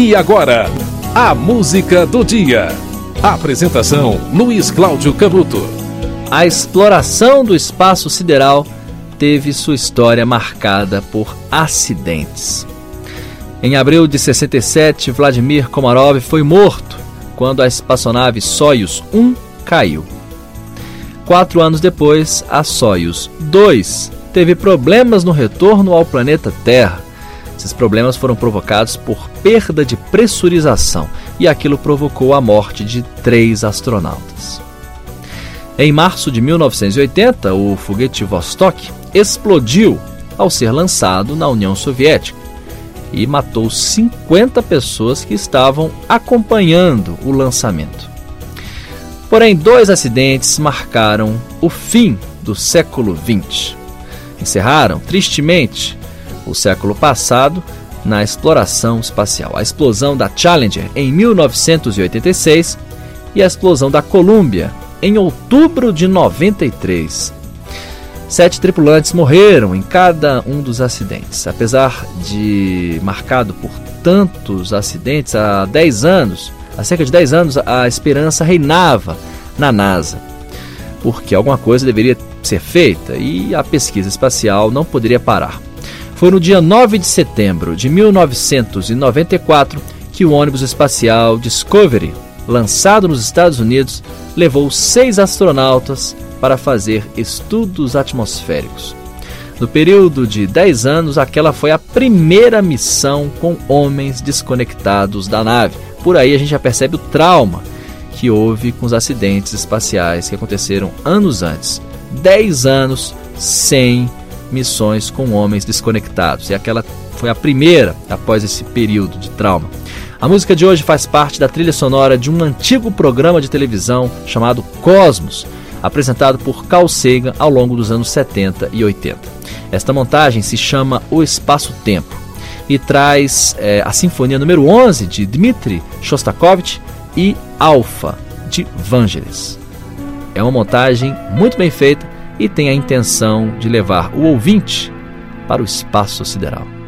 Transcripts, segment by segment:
E agora, a música do dia. Apresentação: Luiz Cláudio Canuto. A exploração do espaço sideral teve sua história marcada por acidentes. Em abril de 67, Vladimir Komarov foi morto quando a espaçonave Soyuz 1 caiu. Quatro anos depois, a Soyuz 2 teve problemas no retorno ao planeta Terra. Esses problemas foram provocados por perda de pressurização e aquilo provocou a morte de três astronautas. Em março de 1980, o foguete Vostok explodiu ao ser lançado na União Soviética e matou 50 pessoas que estavam acompanhando o lançamento. Porém, dois acidentes marcaram o fim do século XX. Encerraram, tristemente, o século passado na exploração espacial. A explosão da Challenger em 1986 e a explosão da Columbia em outubro de 93. Sete tripulantes morreram em cada um dos acidentes. Apesar de marcado por tantos acidentes há 10 anos, há cerca de 10 anos, a esperança reinava na NASA, porque alguma coisa deveria ser feita e a pesquisa espacial não poderia parar. Foi no dia 9 de setembro de 1994 que o ônibus espacial Discovery, lançado nos Estados Unidos, levou seis astronautas para fazer estudos atmosféricos. No período de 10 anos, aquela foi a primeira missão com homens desconectados da nave. Por aí a gente já percebe o trauma que houve com os acidentes espaciais que aconteceram anos antes. 10 anos sem missões com homens desconectados. E aquela foi a primeira após esse período de trauma. A música de hoje faz parte da trilha sonora de um antigo programa de televisão chamado Cosmos, apresentado por Carl Sagan ao longo dos anos 70 e 80. Esta montagem se chama O Espaço-Tempo e traz é, a Sinfonia número 11 de Dmitri Shostakovich e Alpha de Vangelis. É uma montagem muito bem feita e tem a intenção de levar o ouvinte para o espaço sideral.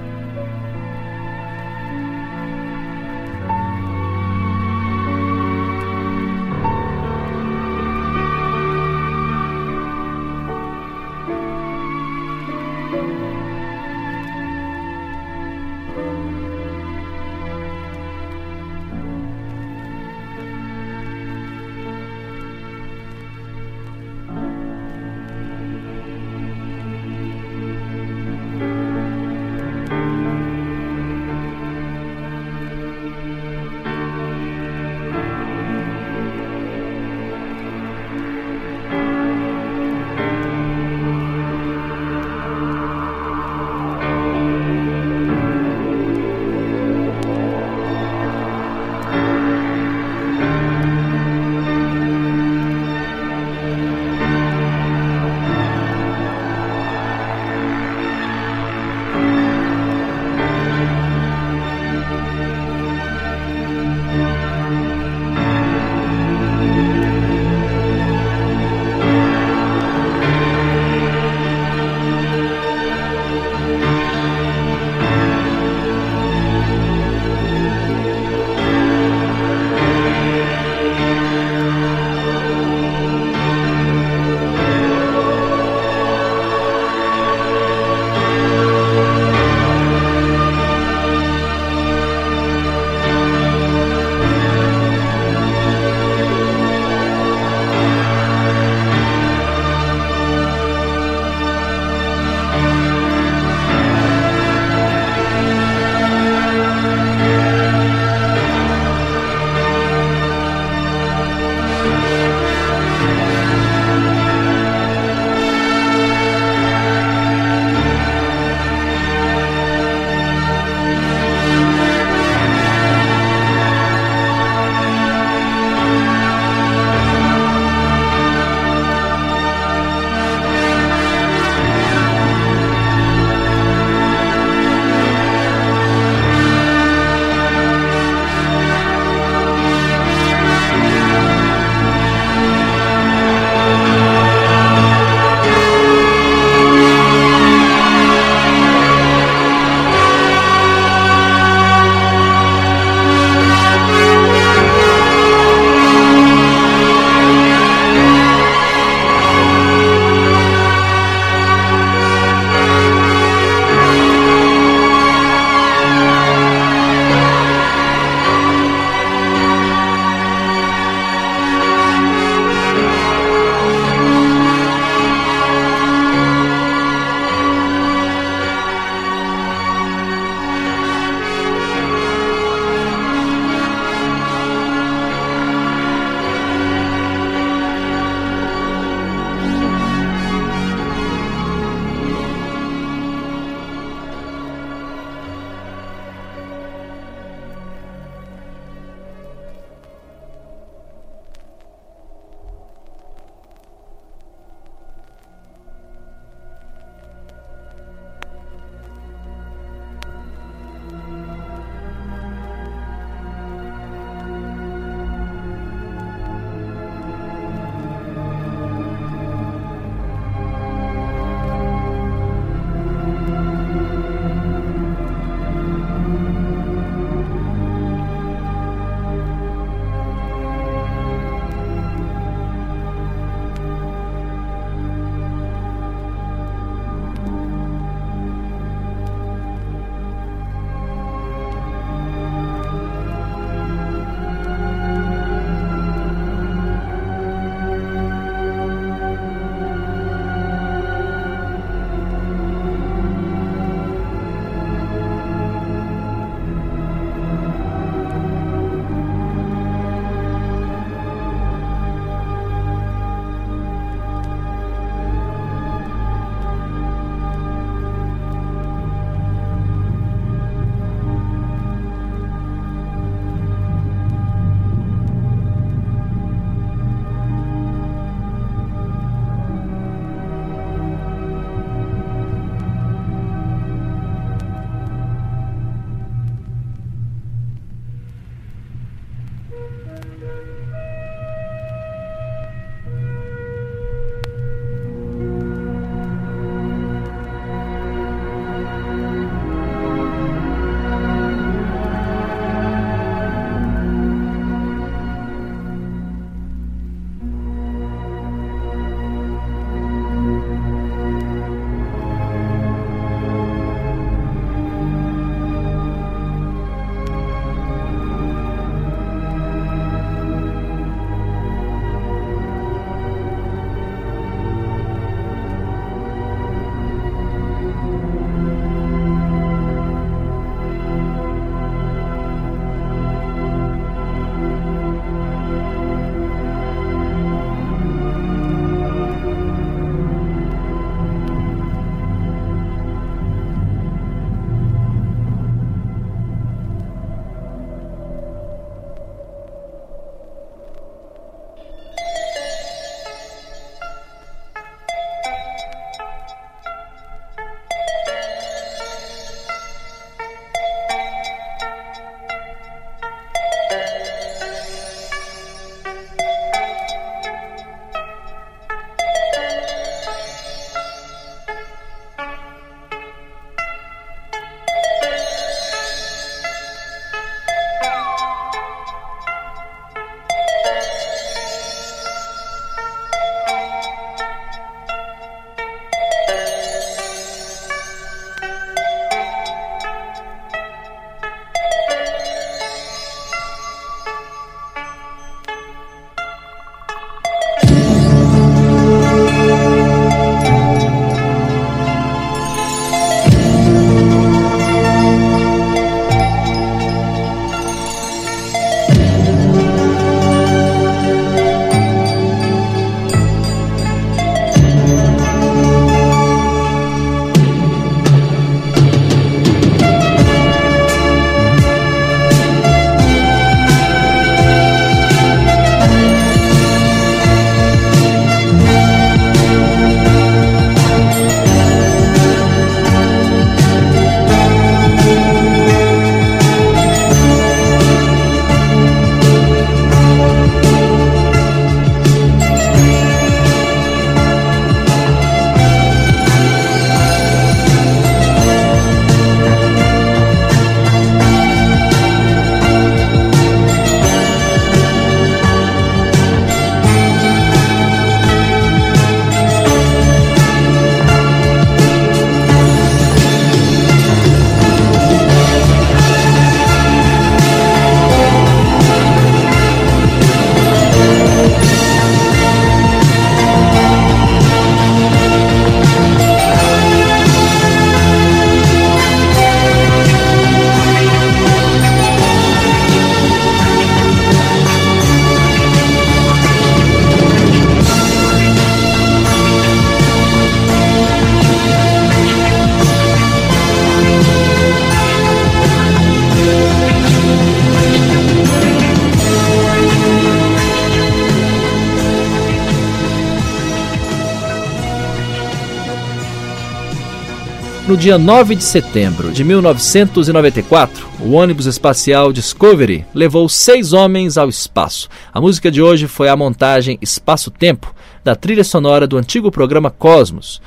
No dia 9 de setembro de 1994, o ônibus espacial Discovery levou seis homens ao espaço. A música de hoje foi a montagem Espaço-Tempo, da trilha sonora do antigo programa Cosmos.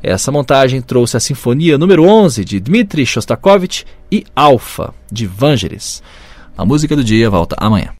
Essa montagem trouxe a Sinfonia número 11 de Dmitri Shostakovich e Alpha, de Vangelis. A música do dia volta amanhã.